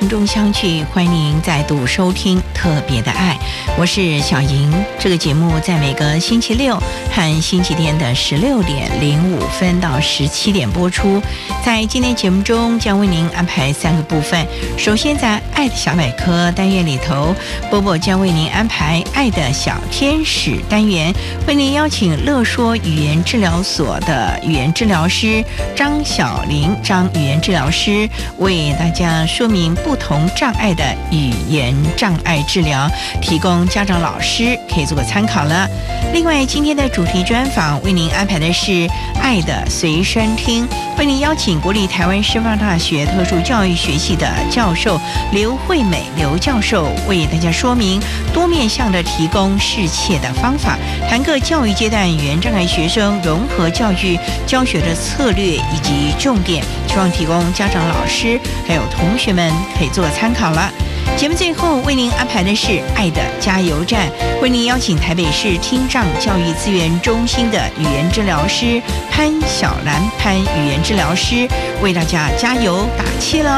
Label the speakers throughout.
Speaker 1: 空中相聚，欢迎您再度收听《特别的爱》，我是小莹。这个节目在每个星期六和星期天的十六点零五分到十七点播出。在今天节目中，将为您安排三个部分。首先，在“爱的小百科”单元里头，波波将为您安排“爱的小天使”单元，为您邀请乐说语言治疗所的语言治疗师张小玲张语言治疗师为大家说明。不同障碍的语言障碍治疗，提供家长、老师可以做个参考了。另外，今天的主题专访为您安排的是《爱的随身听》，为您邀请国立台湾师范大学特殊教育学系的教授刘惠美刘教授为大家说明多面向的提供适切的方法，谈个教育阶段语言障碍学生融合教育教学的策略以及重点，希望提供家长、老师还有同学们。可以做参考了。节目最后为您安排的是“爱的加油站”，为您邀请台北市听障教育资源中心的语言治疗师潘小兰潘语言治疗师为大家加油打气喽。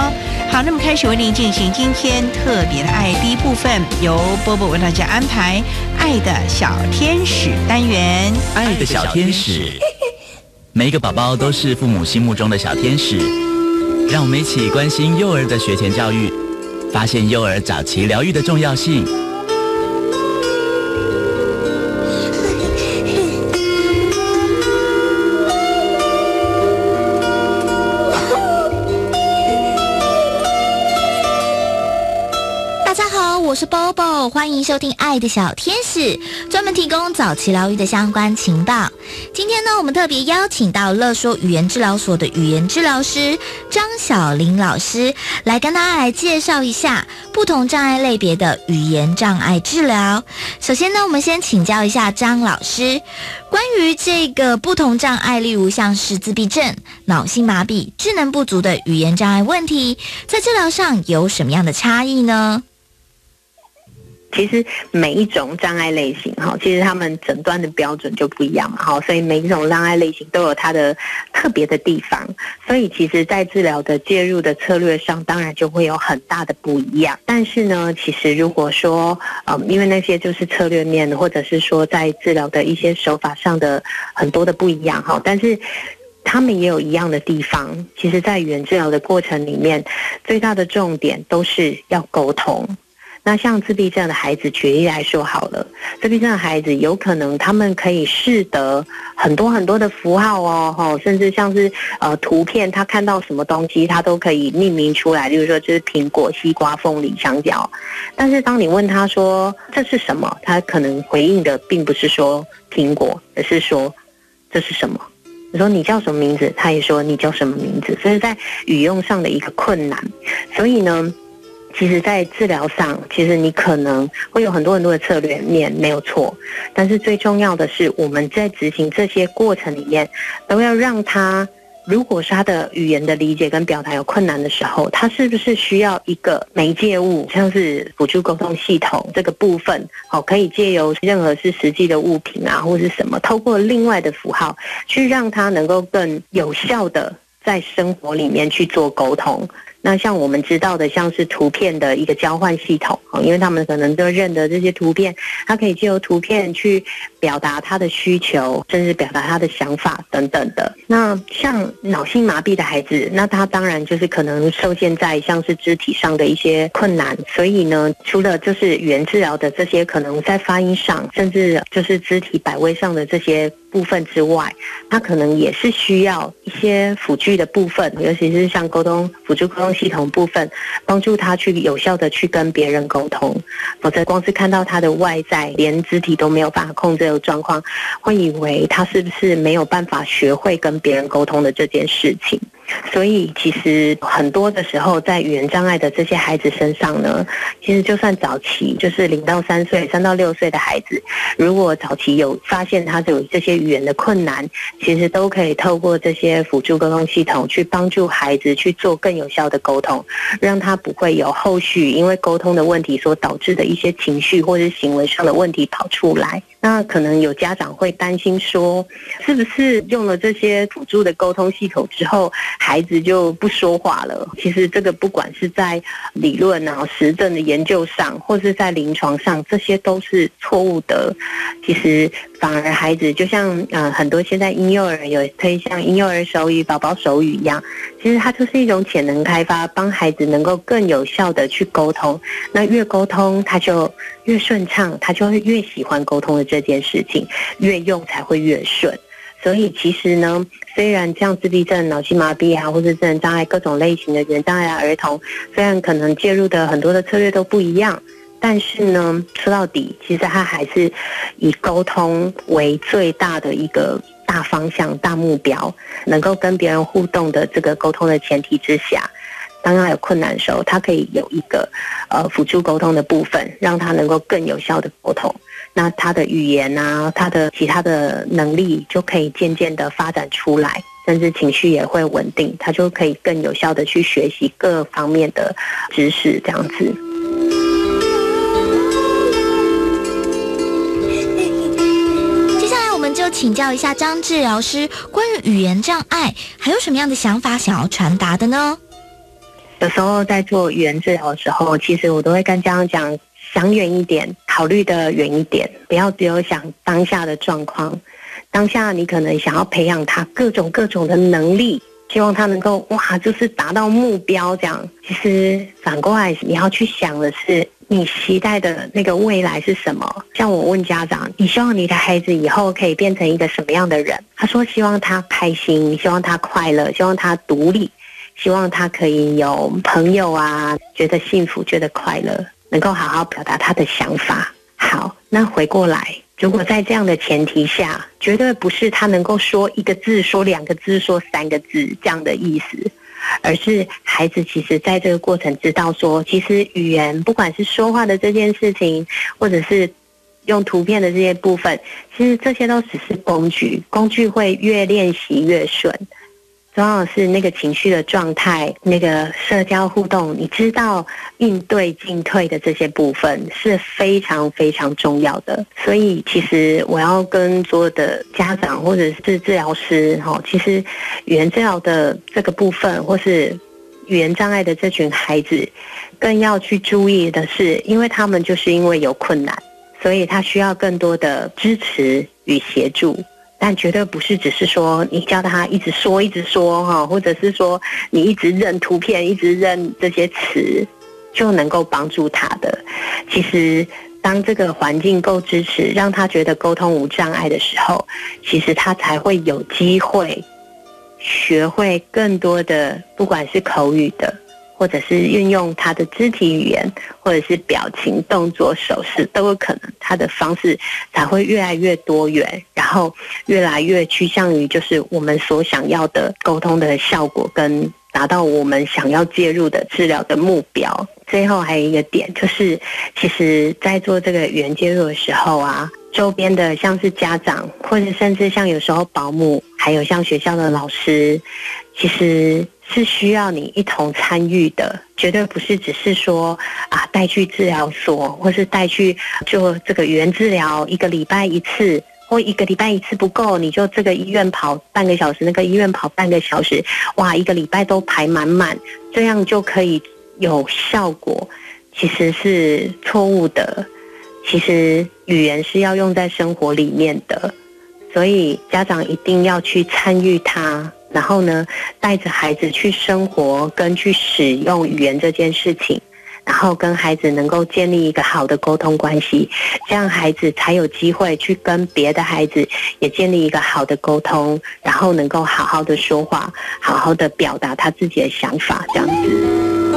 Speaker 1: 好，那么开始为您进行今天特别的爱第一部分，由波波为大家安排“爱的小天使”单元。
Speaker 2: 爱的小天使，每一个宝宝都是父母心目中的小天使。让我们一起关心幼儿的学前教育，发现幼儿早期疗愈的重要性。
Speaker 3: 大家好我是 Bobo，欢迎收听《爱的小天使》，专门提供早期疗愈的相关情报。今天呢，我们特别邀请到乐说语言治疗所的语言治疗师张小玲老师，来跟大家来介绍一下不同障碍类别的语言障碍治疗。首先呢，我们先请教一下张老师，关于这个不同障碍，例如像是自闭症、脑性麻痹、智能不足的语言障碍问题，在治疗上有什么样的差异呢？
Speaker 4: 其实每一种障碍类型，哈，其实他们诊断的标准就不一样嘛，哈，所以每一种障碍类型都有它的特别的地方，所以其实，在治疗的介入的策略上，当然就会有很大的不一样。但是呢，其实如果说，嗯，因为那些就是策略面，或者是说在治疗的一些手法上的很多的不一样，哈，但是他们也有一样的地方。其实，在语言治疗的过程里面，最大的重点都是要沟通。那像自闭症的孩子，举例来说好了，自闭症的孩子有可能他们可以识得很多很多的符号哦，吼，甚至像是呃图片，他看到什么东西，他都可以命名出来，例如说这是苹果、西瓜、凤梨、香蕉。但是当你问他说这是什么，他可能回应的并不是说苹果，而是说这是什么。你说你叫什么名字，他也说你叫什么名字，所以在语用上的一个困难。所以呢。其实，在治疗上，其实你可能会有很多很多的策略面没有错，但是最重要的是，我们在执行这些过程里面，都要让他，如果是他的语言的理解跟表达有困难的时候，他是不是需要一个媒介物，像是辅助沟通系统这个部分，好，可以借由任何是实际的物品啊，或是什么，透过另外的符号，去让他能够更有效的在生活里面去做沟通。那像我们知道的，像是图片的一个交换系统啊，因为他们可能都认得这些图片，他可以借由图片去表达他的需求，甚至表达他的想法等等的。那像脑性麻痹的孩子，那他当然就是可能受限在像是肢体上的一些困难，所以呢，除了就是语言治疗的这些可能在发音上，甚至就是肢体摆位上的这些。部分之外，他可能也是需要一些辅具的部分，尤其是像沟通辅助沟通系统部分，帮助他去有效的去跟别人沟通。否则，光是看到他的外在，连肢体都没有办法控制的状况，会以为他是不是没有办法学会跟别人沟通的这件事情。所以，其实很多的时候，在语言障碍的这些孩子身上呢，其实就算早期，就是零到三岁、三到六岁的孩子，如果早期有发现他有这些语言的困难，其实都可以透过这些辅助沟通系统去帮助孩子去做更有效的沟通，让他不会有后续因为沟通的问题所导致的一些情绪或者行为上的问题跑出来。那可能有家长会担心说，是不是用了这些辅助的沟通系统之后，孩子就不说话了？其实这个不管是在理论啊、实证的研究上，或是在临床上，这些都是错误的。其实。反而孩子就像呃很多现在婴幼儿有推像婴幼儿手语、宝宝手语一样，其实它就是一种潜能开发，帮孩子能够更有效的去沟通。那越沟通，他就越顺畅，他就会越喜欢沟通的这件事情，越用才会越顺。所以其实呢，虽然像自闭症、脑性麻痹啊，或者智能障碍各种类型的语言障碍儿童，虽然可能介入的很多的策略都不一样。但是呢，说到底，其实他还是以沟通为最大的一个大方向、大目标。能够跟别人互动的这个沟通的前提之下，当他有困难的时候，他可以有一个呃辅助沟通的部分，让他能够更有效的沟通。那他的语言啊，他的其他的能力就可以渐渐的发展出来，甚至情绪也会稳定，他就可以更有效的去学习各方面的知识，这样子。
Speaker 3: 请教一下张治疗师，关于语言障碍还有什么样的想法想要传达的呢？
Speaker 4: 有时候在做语言治疗的时候，其实我都会跟家长讲，想远一点，考虑的远一点，不要只有想当下的状况。当下你可能想要培养他各种各种的能力，希望他能够哇，就是达到目标这样。其实反过来，你要去想的是。你期待的那个未来是什么？像我问家长，你希望你的孩子以后可以变成一个什么样的人？他说希望他开心，希望他快乐，希望他独立，希望他可以有朋友啊，觉得幸福，觉得快乐，能够好好表达他的想法。好，那回过来，如果在这样的前提下，绝对不是他能够说一个字，说两个字，说三个字这样的意思。而是孩子其实在这个过程知道说，其实语言不管是说话的这件事情，或者是用图片的这些部分，其实这些都只是工具，工具会越练习越顺。重要是那个情绪的状态，那个社交互动，你知道应对进退的这些部分是非常非常重要的。所以，其实我要跟所有的家长或者是治疗师，哈，其实语言治疗的这个部分，或是语言障碍的这群孩子，更要去注意的是，因为他们就是因为有困难，所以他需要更多的支持与协助。但绝对不是只是说你叫他一直说一直说哈，或者是说你一直认图片，一直认这些词就能够帮助他的。其实，当这个环境够支持，让他觉得沟通无障碍的时候，其实他才会有机会学会更多的，不管是口语的。或者是运用他的肢体语言，或者是表情、动作、手势，都有可能。他的方式才会越来越多元，然后越来越趋向于就是我们所想要的沟通的效果，跟达到我们想要介入的治疗的目标。最后还有一个点，就是其实在做这个语言介入的时候啊，周边的像是家长，或者甚至像有时候保姆，还有像学校的老师，其实。是需要你一同参与的，绝对不是只是说啊带去治疗所，或是带去做这个语言治疗一个礼拜一次。或一个礼拜一次不够，你就这个医院跑半个小时，那个医院跑半个小时，哇，一个礼拜都排满满，这样就可以有效果，其实是错误的。其实语言是要用在生活里面的，所以家长一定要去参与它，然后呢，带着孩子去生活跟去使用语言这件事情。然后跟孩子能够建立一个好的沟通关系，这样孩子才有机会去跟别的孩子也建立一个好的沟通，然后能够好好的说话，好好的表达他自己的想法，这样子。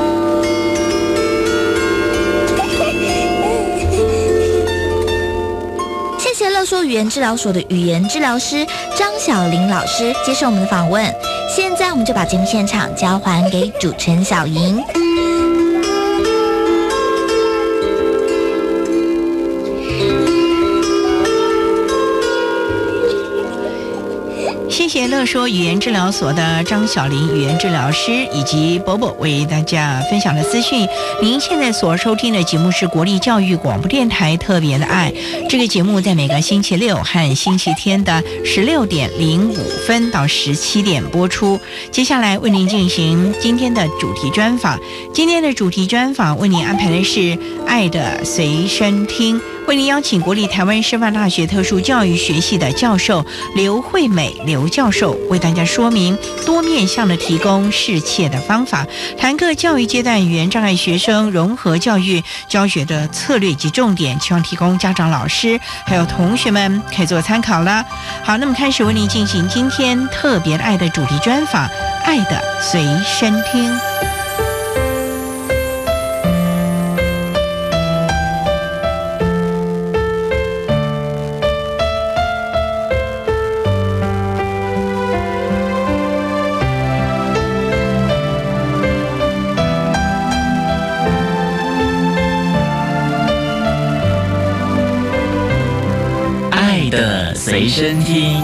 Speaker 3: 说语言治疗所的语言治疗师张小玲老师接受我们的访问。现在我们就把节目现场交还给主持人小莹。
Speaker 1: 谢乐说语言治疗所的张小玲语言治疗师以及伯伯为大家分享的资讯。您现在所收听的节目是国立教育广播电台特别的爱。这个节目在每个星期六和星期天的十六点零五分到十七点播出。接下来为您进行今天的主题专访。今天的主题专访为您安排的是《爱的随身听》。为您邀请国立台湾师范大学特殊教育学系的教授刘惠美刘教教授，为大家说明多面向的提供适切的方法，谈各教育阶段语言障碍学生融合教育教学的策略及重点，希望提供家长、老师还有同学们可以做参考了。好，那么开始为您进行今天特别爱的主题专访，《爱的随身听》。
Speaker 2: 随身听。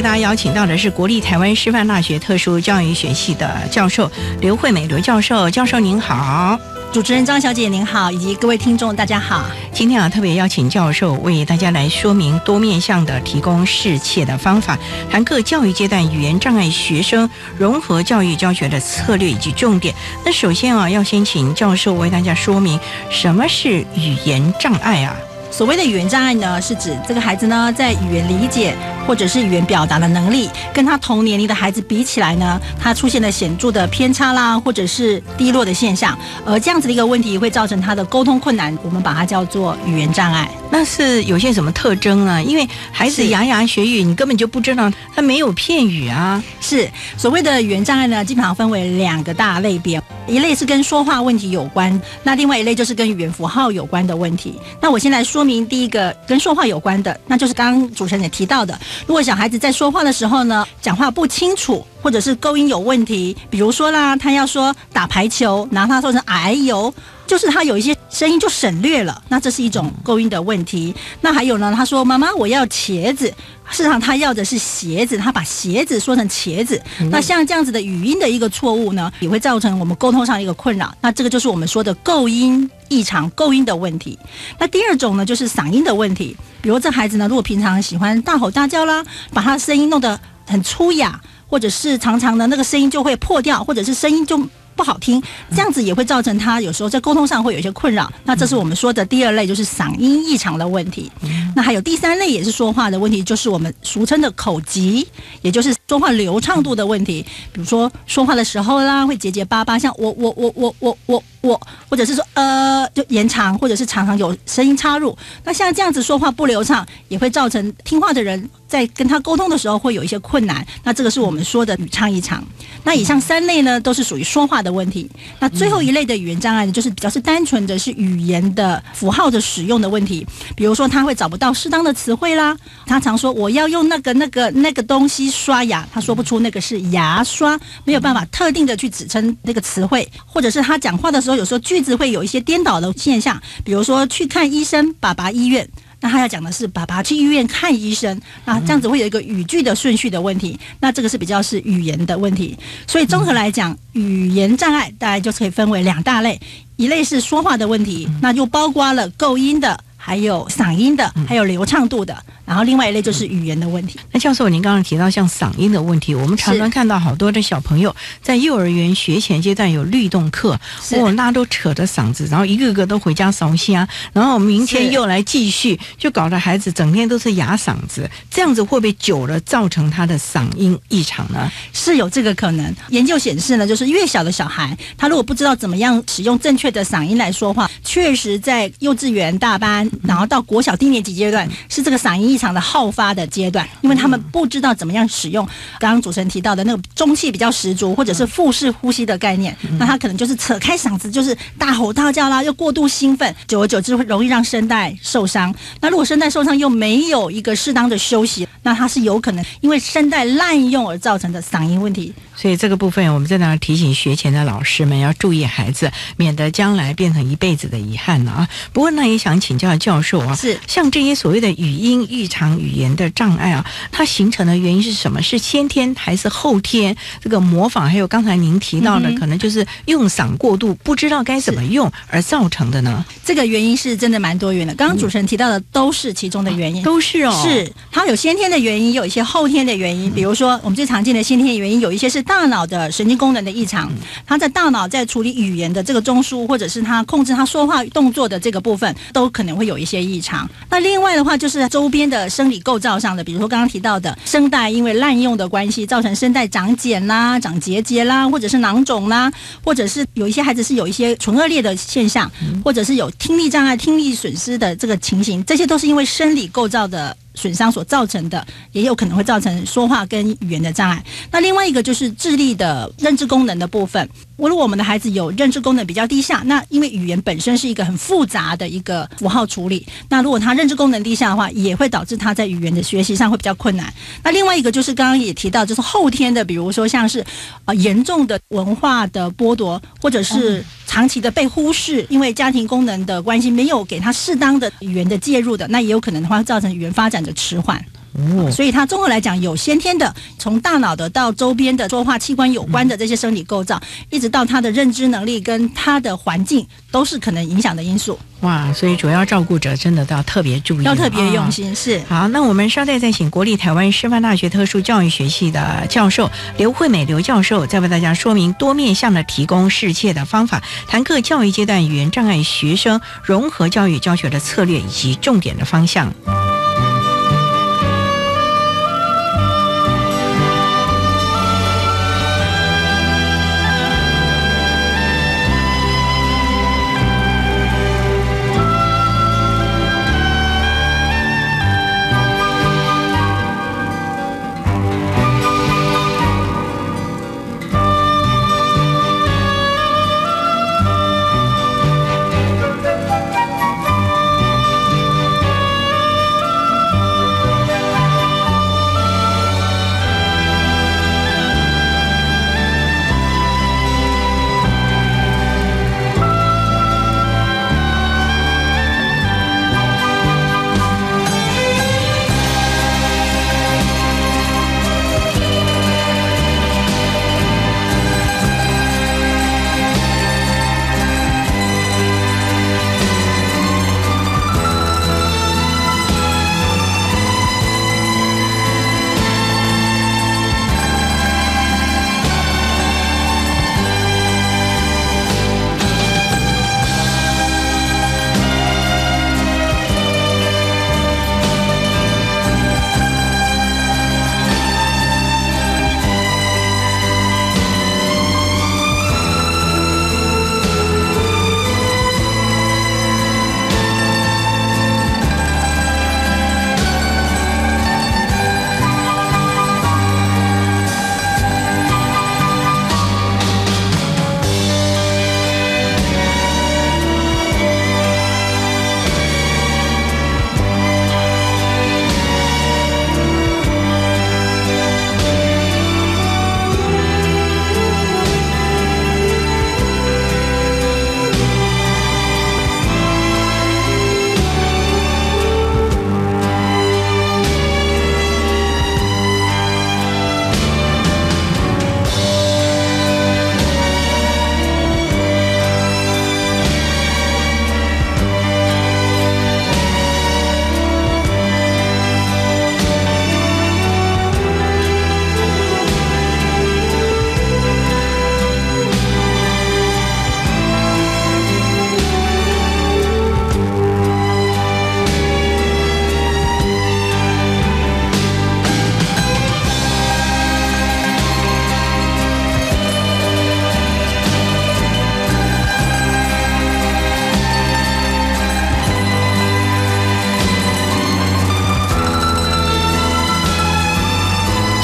Speaker 1: 为大家邀请到的是国立台湾师范大学特殊教育学系的教授刘惠美刘教授，教授您好，
Speaker 5: 主持人张小姐您好，以及各位听众大家好。
Speaker 1: 今天啊，特别邀请教授为大家来说明多面向的提供适切的方法，谈各教育阶段语言障碍学生融合教育教学的策略以及重点。那首先啊，要先请教授为大家说明什么是语言障碍啊？
Speaker 5: 所谓的语言障碍呢，是指这个孩子呢，在语言理解或者是语言表达的能力，跟他同年龄的孩子比起来呢，他出现了显著的偏差啦，或者是低落的现象，而这样子的一个问题会造成他的沟通困难，我们把它叫做语言障碍。
Speaker 1: 那是有些什么特征呢？因为孩子牙牙学语，你根本就不知道他没有片语啊。
Speaker 5: 是所谓的语言障碍呢，基本上分为两个大类别，一类是跟说话问题有关，那另外一类就是跟语言符号有关的问题。那我先来说明第一个跟说话有关的，那就是刚刚主持人也提到的，如果小孩子在说话的时候呢，讲话不清楚，或者是构音有问题，比如说啦，他要说打排球，然后他说成哎呦。就是他有一些声音就省略了，那这是一种构音的问题。那还有呢，他说妈妈我要茄子，事实上他要的是鞋子，他把鞋子说成茄子。那像这样子的语音的一个错误呢，也会造成我们沟通上一个困扰。那这个就是我们说的构音异常、构音的问题。那第二种呢，就是嗓音的问题。比如这孩子呢，如果平常喜欢大吼大叫啦，把他的声音弄得很粗哑，或者是常常的那个声音就会破掉，或者是声音就。不好听，这样子也会造成他有时候在沟通上会有一些困扰。那这是我们说的第二类，就是嗓音异常的问题。那还有第三类也是说话的问题，就是我们俗称的口疾，也就是说话流畅度的问题。比如说说话的时候啦，会结结巴巴，像我我我我我我我，或者是说呃就延长，或者是常常有声音插入。那像这样子说话不流畅，也会造成听话的人在跟他沟通的时候会有一些困难。那这个是我们说的语唱异常。那以上三类呢，都是属于说话的问题。那最后一类的语言障碍呢，就是比较是单纯的是语言的符号的使用的问题。比如说他会找不到适当的词汇啦，他常说我要用那个那个那个东西刷牙，他说不出那个是牙刷，没有办法特定的去指称那个词汇，或者是他讲话的时候，有时候句子会有一些颠倒的现象，比如说去看医生，爸爸医院。那他要讲的是爸爸去医院看医生，那这样子会有一个语句的顺序的问题，那这个是比较是语言的问题。所以综合来讲，语言障碍大概就可以分为两大类，一类是说话的问题，那就包括了构音的。还有嗓音的，还有流畅度的，然后另外一类就是语言的问题。
Speaker 1: 那教授，您刚刚提到像嗓音的问题，我们常常看到好多的小朋友在幼儿园学前阶段有律动课，哇，那都扯着嗓子，然后一个个都回家烧香，然后明天又来继续，就搞得孩子整天都是哑嗓子，这样子会不会久了造成他的嗓音异常呢？
Speaker 5: 是有这个可能。研究显示呢，就是越小的小孩，他如果不知道怎么样使用正确的嗓音来说话，确实在幼稚园大班。然后到国小低年级阶段是这个嗓音异常的好发的阶段，因为他们不知道怎么样使用刚刚主持人提到的那个中气比较十足或者是腹式呼吸的概念，那他可能就是扯开嗓子就是大吼大叫啦，又过度兴奋，久而久之会容易让声带受伤。那如果声带受伤又没有一个适当的休息，那它是有可能因为声带滥用而造成的嗓音问题。
Speaker 1: 所以这个部分我们在那提醒学前的老师们要注意孩子，免得将来变成一辈子的遗憾了啊。不过呢，也想请教教授啊，
Speaker 5: 是
Speaker 1: 像这些所谓的语音异常语言的障碍啊，它形成的原因是什么？是先天还是后天？这个模仿还有刚才您提到的，可能就是用嗓过度，不知道该怎么用而造成的呢？
Speaker 5: 这个原因是真的蛮多元的。刚刚主持人提到的都是其中的原因，
Speaker 1: 都是哦，
Speaker 5: 是它有先天的原因，有一些后天的原因。比如说我们最常见的先天原因，有一些是。大脑的神经功能的异常，他在大脑在处理语言的这个中枢，或者是他控制他说话动作的这个部分，都可能会有一些异常。那另外的话，就是周边的生理构造上的，比如说刚刚提到的声带，因为滥用的关系，造成声带长茧啦、长结节啦，或者是囊肿啦，或者是有一些孩子是有一些唇腭裂的现象，或者是有听力障碍、听力损失的这个情形，这些都是因为生理构造的。损伤所造成的，也有可能会造成说话跟语言的障碍。那另外一个就是智力的认知功能的部分。如果我们的孩子有认知功能比较低下，那因为语言本身是一个很复杂的一个符号处理，那如果他认知功能低下的话，也会导致他在语言的学习上会比较困难。那另外一个就是刚刚也提到，就是后天的，比如说像是啊严重的文化的剥夺，或者是长期的被忽视，因为家庭功能的关系没有给他适当的语言的介入的，那也有可能的话造成语言发展的迟缓。哦，所以它综合来讲，有先天的，从大脑的到周边的说话器官有关的这些生理构造，一直到他的认知能力跟他的环境，都是可能影响的因素。
Speaker 1: 哇，所以主要照顾者真的都要特别注意，
Speaker 5: 要特别用心。是
Speaker 1: 好，那我们稍待再请国立台湾师范大学特殊教育学系的教授刘惠美刘教授，再为大家说明多面向的提供适切的方法，谈课教育阶段语言障碍学生融合教育教学的策略以及重点的方向。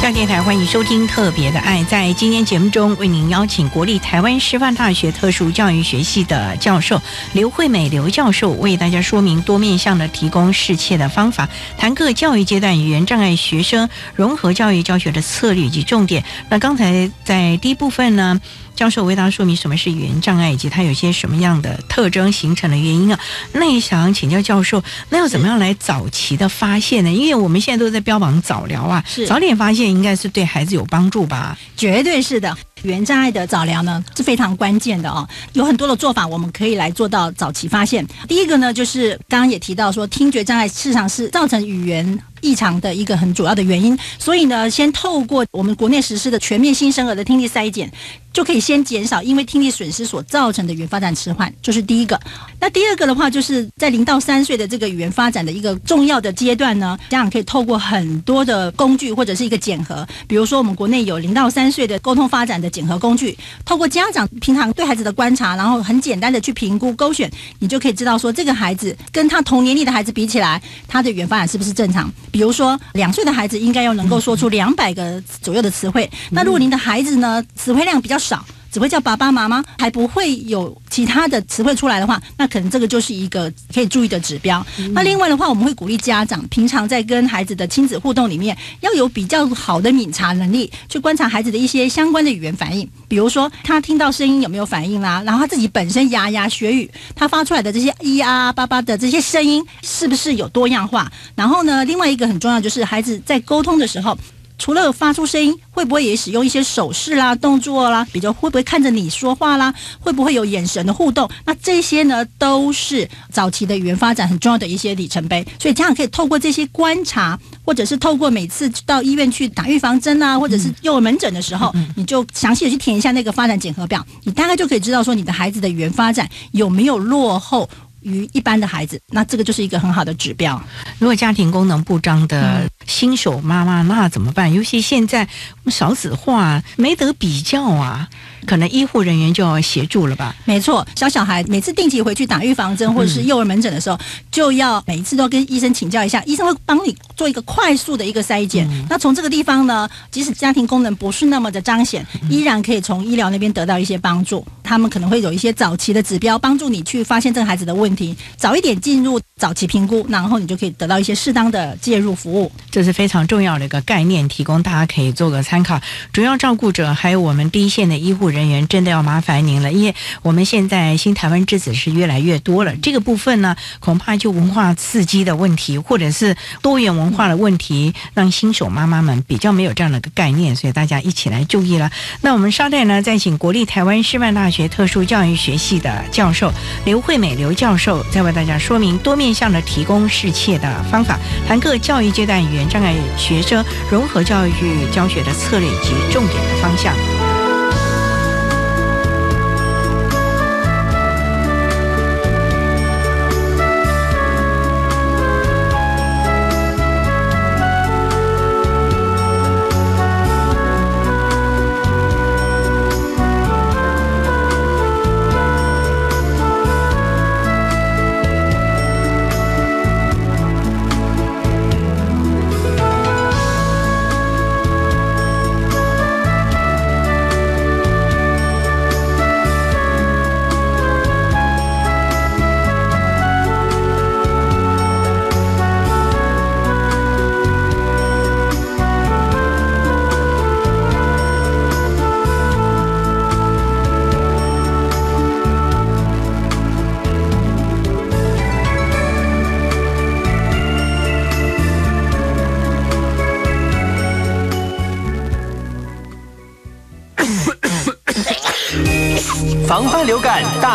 Speaker 1: 大电台，欢迎收听《特别的爱》。在今天节目中，为您邀请国立台湾师范大学特殊教育学系的教授刘惠美刘教授，为大家说明多面向的提供适切的方法，谈各教育阶段语言障碍学生融合教育教学的策略及重点。那刚才在第一部分呢？教授为大家说明什么是语言障碍，以及它有些什么样的特征形成的原因啊？那也想请教教授，那要怎么样来早期的发现呢？因为我们现在都在标榜早疗啊，
Speaker 5: 是
Speaker 1: 早点发现应该是对孩子有帮助吧？
Speaker 5: 绝对是的。语言障碍的早疗呢是非常关键的哦，有很多的做法我们可以来做到早期发现。第一个呢，就是刚刚也提到说，听觉障碍事实上是造成语言异常的一个很主要的原因，所以呢，先透过我们国内实施的全面新生儿的听力筛检，就可以先减少因为听力损失所造成的语言发展迟缓，这是第一个。那第二个的话，就是在零到三岁的这个语言发展的一个重要的阶段呢，家长可以透过很多的工具或者是一个检核，比如说我们国内有零到三岁的沟通发展的检核工具，透过家长平常对孩子的观察，然后很简单的去评估勾选，你就可以知道说这个孩子跟他同年龄的孩子比起来，他的语言发展是不是正常。比如说两岁的孩子应该要能够说出两百个左右的词汇，那如果您的孩子呢词汇量比较少。只会叫爸爸妈妈，还不会有其他的词汇出来的话，那可能这个就是一个可以注意的指标。那另外的话，我们会鼓励家长平常在跟孩子的亲子互动里面，要有比较好的敏察能力，去观察孩子的一些相关的语言反应，比如说他听到声音有没有反应啦，然后他自己本身牙牙学语，他发出来的这些咿呀叭叭的这些声音是不是有多样化？然后呢，另外一个很重要就是孩子在沟通的时候。除了发出声音，会不会也使用一些手势啦、动作啦？比较会不会看着你说话啦？会不会有眼神的互动？那这些呢，都是早期的语言发展很重要的一些里程碑。所以家长可以透过这些观察，或者是透过每次到医院去打预防针啊，或者是幼儿门诊的时候，你就详细的去填一下那个发展检核表，你大概就可以知道说你的孩子的语言发展有没有落后。于一般的孩子，那这个就是一个很好的指标。
Speaker 1: 如果家庭功能不彰的新手妈妈，那怎么办？尤其现在少子化，没得比较啊。可能医护人员就要协助了吧？
Speaker 5: 没错，小小孩每次定期回去打预防针或者是幼儿门诊的时候，就要每一次都跟医生请教一下，医生会帮你做一个快速的一个筛检。那从这个地方呢，即使家庭功能不是那么的彰显，依然可以从医疗那边得到一些帮助。他们可能会有一些早期的指标，帮助你去发现这个孩子的问题，早一点进入早期评估，然后你就可以得到一些适当的介入服务。
Speaker 1: 这是非常重要的一个概念，提供大家可以做个参考。主要照顾者还有我们第一线的医护人。员真的要麻烦您了，因为我们现在新台湾之子是越来越多了，这个部分呢，恐怕就文化刺激的问题，或者是多元文化的问题，让新手妈妈们比较没有这样的一个概念，所以大家一起来注意了。那我们稍待呢，再请国立台湾师范大学特殊教育学系的教授刘惠美刘教授，再为大家说明多面向的提供适切的方法，谈各教育阶段语言障碍学生融合教育教学的策略及重点的方向。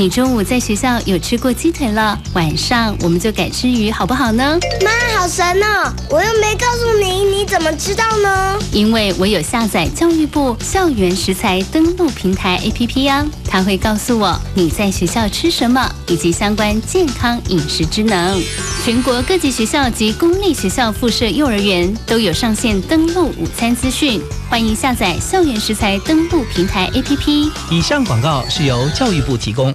Speaker 6: 你中午在学校有吃过鸡腿了，晚上我们就改吃鱼，好不好呢？
Speaker 7: 妈，好神哦！我又没告诉你，你怎么知道呢？
Speaker 6: 因为我有下载教育部校园食材登录平台 APP 呀，它会告诉我你在学校吃什么，以及相关健康饮食之能。全国各级学校及公立学校附设幼儿园都有上线登录午餐资讯，欢迎下载校园食材登录平台 APP。
Speaker 8: 以上广告是由教育部提供。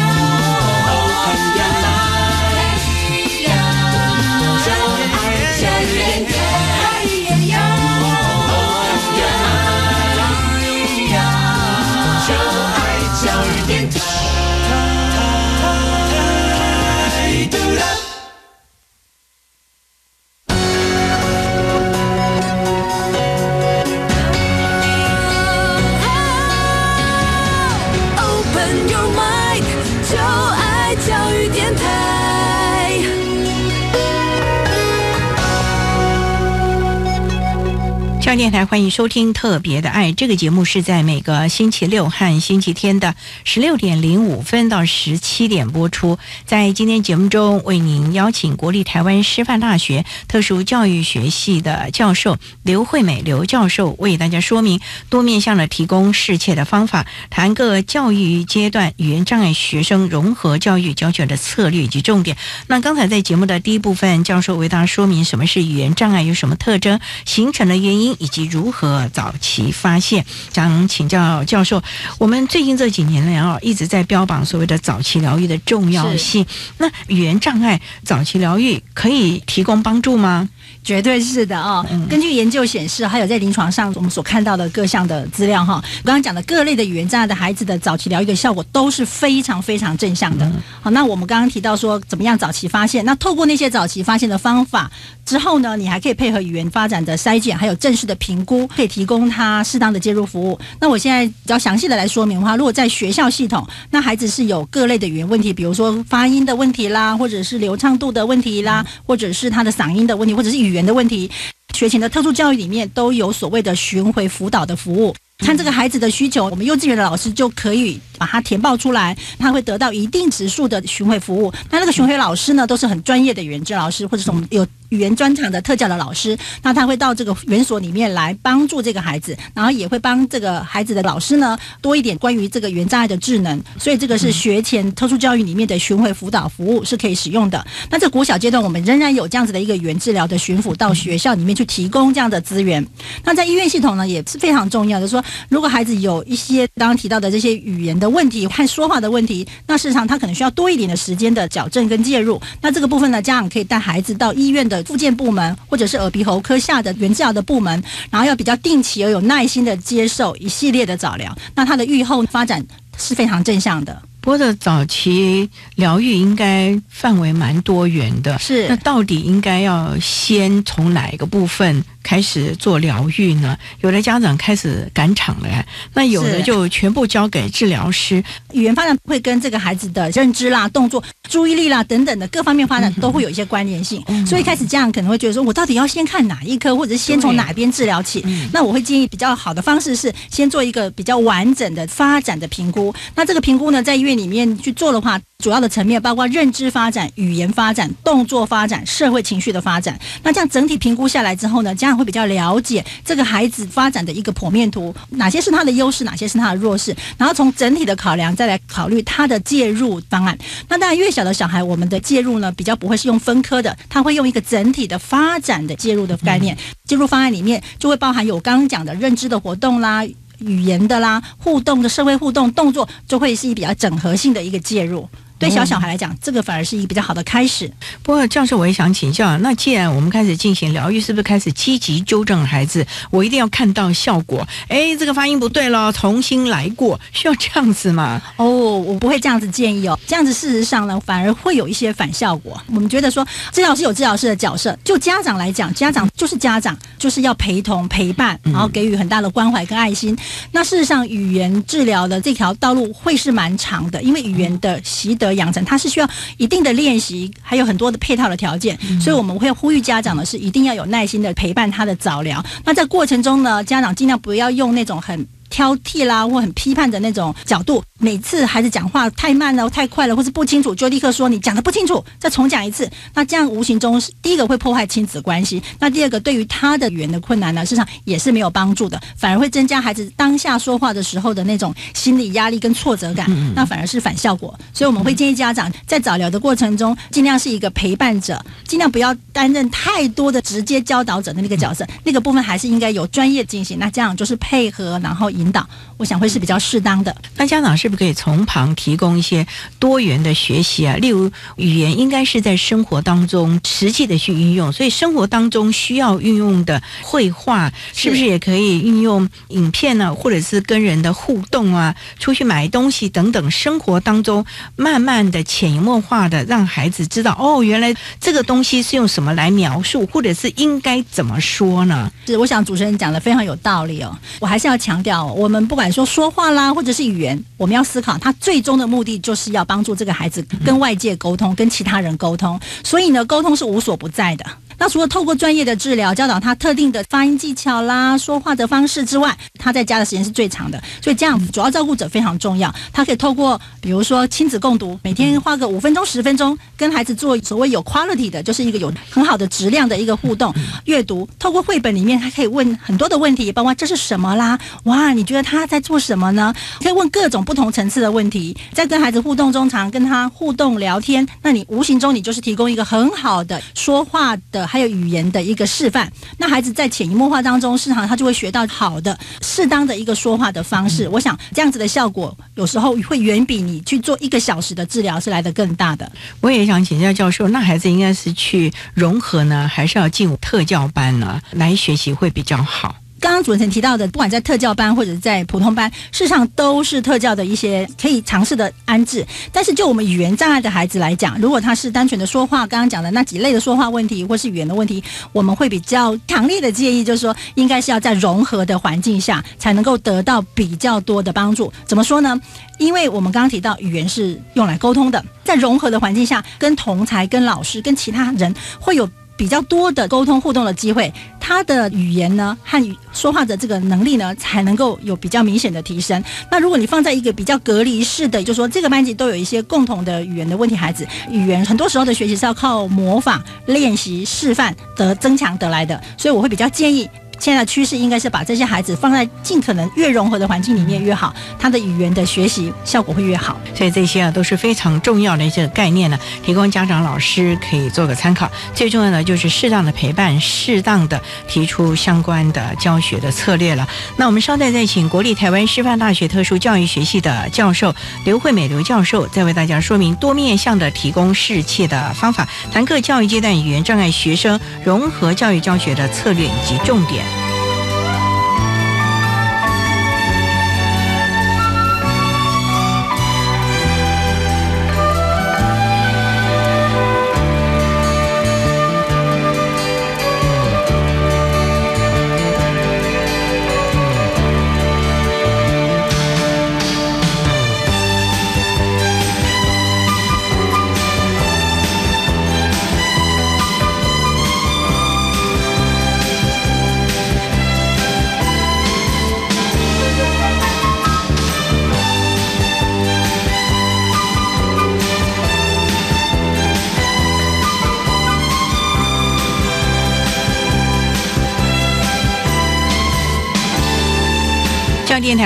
Speaker 1: 电台欢迎收听《特别的爱》这个节目，是在每个星期六和星期天的十六点零五分到十七点播出。在今天节目中，为您邀请国立台湾师范大学特殊教育学系的教授刘惠美刘教授，为大家说明多面向的提供适切的方法，谈各教育阶段语言障碍学生融合教育教学的策略以及重点。那刚才在节目的第一部分，教授为大家说明什么是语言障碍，有什么特征，形成的原因以及如何早期发现？想请教教授，我们最近这几年来啊，一直在标榜所谓的早期疗愈的重要性。那语言障碍早期疗愈可以提供帮助吗？
Speaker 5: 绝对是的哦。根据研究显示，还有在临床上我们所看到的各项的资料哈，刚刚讲的各类的语言障碍的孩子的早期疗愈的效果都是非常非常正向的。好，那我们刚刚提到说怎么样早期发现？那透过那些早期发现的方法之后呢，你还可以配合语言发展的筛检，还有正式的评估，可以提供他适当的介入服务。那我现在比较详细的来说明的话，如果在学校系统，那孩子是有各类的语言问题，比如说发音的问题啦，或者是流畅度的问题啦，或者是他的嗓音的问题，或者是语言的问题，学前的特殊教育里面都有所谓的巡回辅导的服务。看这个孩子的需求，我们幼稚园的老师就可以把它填报出来，他会得到一定指数的巡回服务。那那个巡回老师呢，都是很专业的语言治疗师，或者是我们有语言专场的特教的老师。那他会到这个园所里面来帮助这个孩子，然后也会帮这个孩子的老师呢多一点关于这个语言障碍的智能。所以这个是学前特殊教育里面的巡回辅导服务是可以使用的。那在国小阶段，我们仍然有这样子的一个语言治疗的巡抚到学校里面去提供这样的资源。那在医院系统呢，也是非常重要的，说。如果孩子有一些刚刚提到的这些语言的问题、看说话的问题，那事实上他可能需要多一点的时间的矫正跟介入。那这个部分呢，家长可以带孩子到医院的复健部门，或者是耳鼻喉科下的原治疗的部门，然后要比较定期而有耐心的接受一系列的早疗。那它的愈后发展是非常正向的。
Speaker 1: 不过的早期疗愈应该范围蛮多元的，
Speaker 5: 是
Speaker 1: 那到底应该要先从哪一个部分？开始做疗愈呢，有的家长开始赶场了，那有的就全部交给治疗师。
Speaker 5: 语言发展会跟这个孩子的认知啦、动作、注意力啦等等的各方面发展都会有一些关联性，所以开始家长可能会觉得说，我到底要先看哪一科，或者是先从哪边治疗起？那我会建议比较好的方式是先做一个比较完整的发展的评估。那这个评估呢，在医院里面去做的话，主要的层面包括认知发展、语言发展、动作发展、社会情绪的发展。那这样整体评估下来之后呢，家长会比较了解这个孩子发展的一个剖面图，哪些是他的优势，哪些是他的弱势，然后从整体的考量再来考虑他的介入方案。那当然，越小的小孩，我们的介入呢比较不会是用分科的，他会用一个整体的发展的介入的概念。介入方案里面就会包含有刚刚讲的认知的活动啦、语言的啦、互动的社会互动动作，就会是比较整合性的一个介入。对小小孩来讲，这个反而是一个比较好的开始。
Speaker 1: 不过教授，我也想请教，那既然我们开始进行疗愈，是不是开始积极纠正孩子？我一定要看到效果。哎，这个发音不对了，重新来过，需要这样子吗？
Speaker 5: 哦，我不会这样子建议哦。这样子事实上呢，反而会有一些反效果。我们觉得说，治疗师有治疗师的角色，就家长来讲，家长就是家长，就是要陪同陪伴，然后给予很大的关怀跟爱心。那事实上，语言治疗的这条道路会是蛮长的，因为语言的习得养成，它是需要一定的练习，还有很多的配套的条件。所以我们会呼吁家长呢是，一定要有耐心的陪伴他的早疗。那在过程中呢，家长尽量不要用那种很。挑剔啦，或很批判的那种角度，每次孩子讲话太慢了、太快了，或是不清楚，就立刻说你讲的不清楚，再重讲一次。那这样无形中，第一个会破坏亲子关系，那第二个对于他的语言的困难呢，事实上也是没有帮助的，反而会增加孩子当下说话的时候的那种心理压力跟挫折感，那反而是反效果。所以我们会建议家长在早疗的过程中，尽量是一个陪伴者，尽量不要担任太多的直接教导者的那个角色，那个部分还是应该有专业进行。那家长就是配合，然后。引导，我想会是比较适当的。
Speaker 1: 那家长是不是可以从旁提供一些多元的学习啊？例如语言应该是在生活当中实际的去运用，所以生活当中需要运用的绘画，是不是也可以运用影片呢？或者是跟人的互动啊，出去买东西等等，生活当中慢慢的潜移默化的让孩子知道，哦，原来这个东西是用什么来描述，或者是应该怎么说呢？
Speaker 5: 是，我想主持人讲的非常有道理哦。我还是要强调。我们不管说说话啦，或者是语言，我们要思考，他最终的目的就是要帮助这个孩子跟外界沟通，跟其他人沟通。所以呢，沟通是无所不在的。那除了透过专业的治疗教导他特定的发音技巧啦、说话的方式之外，他在家的时间是最长的。所以这样主要照顾者非常重要。他可以透过比如说亲子共读，每天花个五分钟、十分钟，跟孩子做所谓有 quality 的，就是一个有很好的质量的一个互动阅读。透过绘本里面，他可以问很多的问题，包括这是什么啦？哇，你觉得他在做什么呢？可以问各种不同层次的问题，在跟孩子互动中，常跟他互动聊天，那你无形中你就是提供一个很好的说话的。还有语言的一个示范，那孩子在潜移默化当中，市场他就会学到好的、适当的一个说话的方式。我想这样子的效果，有时候会远比你去做一个小时的治疗是来的更大的。
Speaker 1: 我也想请教教授，那孩子应该是去融合呢，还是要进特教班呢，来学习会比较好？
Speaker 5: 刚刚主持人提到的，不管在特教班或者在普通班，事实上都是特教的一些可以尝试的安置。但是就我们语言障碍的孩子来讲，如果他是单纯的说话，刚刚讲的那几类的说话问题或是语言的问题，我们会比较强烈的建议，就是说应该是要在融合的环境下，才能够得到比较多的帮助。怎么说呢？因为我们刚刚提到语言是用来沟通的，在融合的环境下，跟同才、跟老师、跟其他人会有。比较多的沟通互动的机会，他的语言呢和说话的这个能力呢，才能够有比较明显的提升。那如果你放在一个比较隔离式的，就说这个班级都有一些共同的语言的问题，孩子语言很多时候的学习是要靠模仿、练习、示范得增强得来的，所以我会比较建议。现在的趋势应该是把这些孩子放在尽可能越融合的环境里面越好，他的语言的学习效果会越好。
Speaker 1: 所以这些啊都是非常重要的一些概念呢，提供家长老师可以做个参考。最重要的就是适当的陪伴，适当的提出相关的教学的策略了。那我们稍待再请国立台湾师范大学特殊教育学系的教授刘惠美刘教授，再为大家说明多面向的提供适切的方法，谈各教育阶段语言障碍学生融合教育教学的策略以及重点。电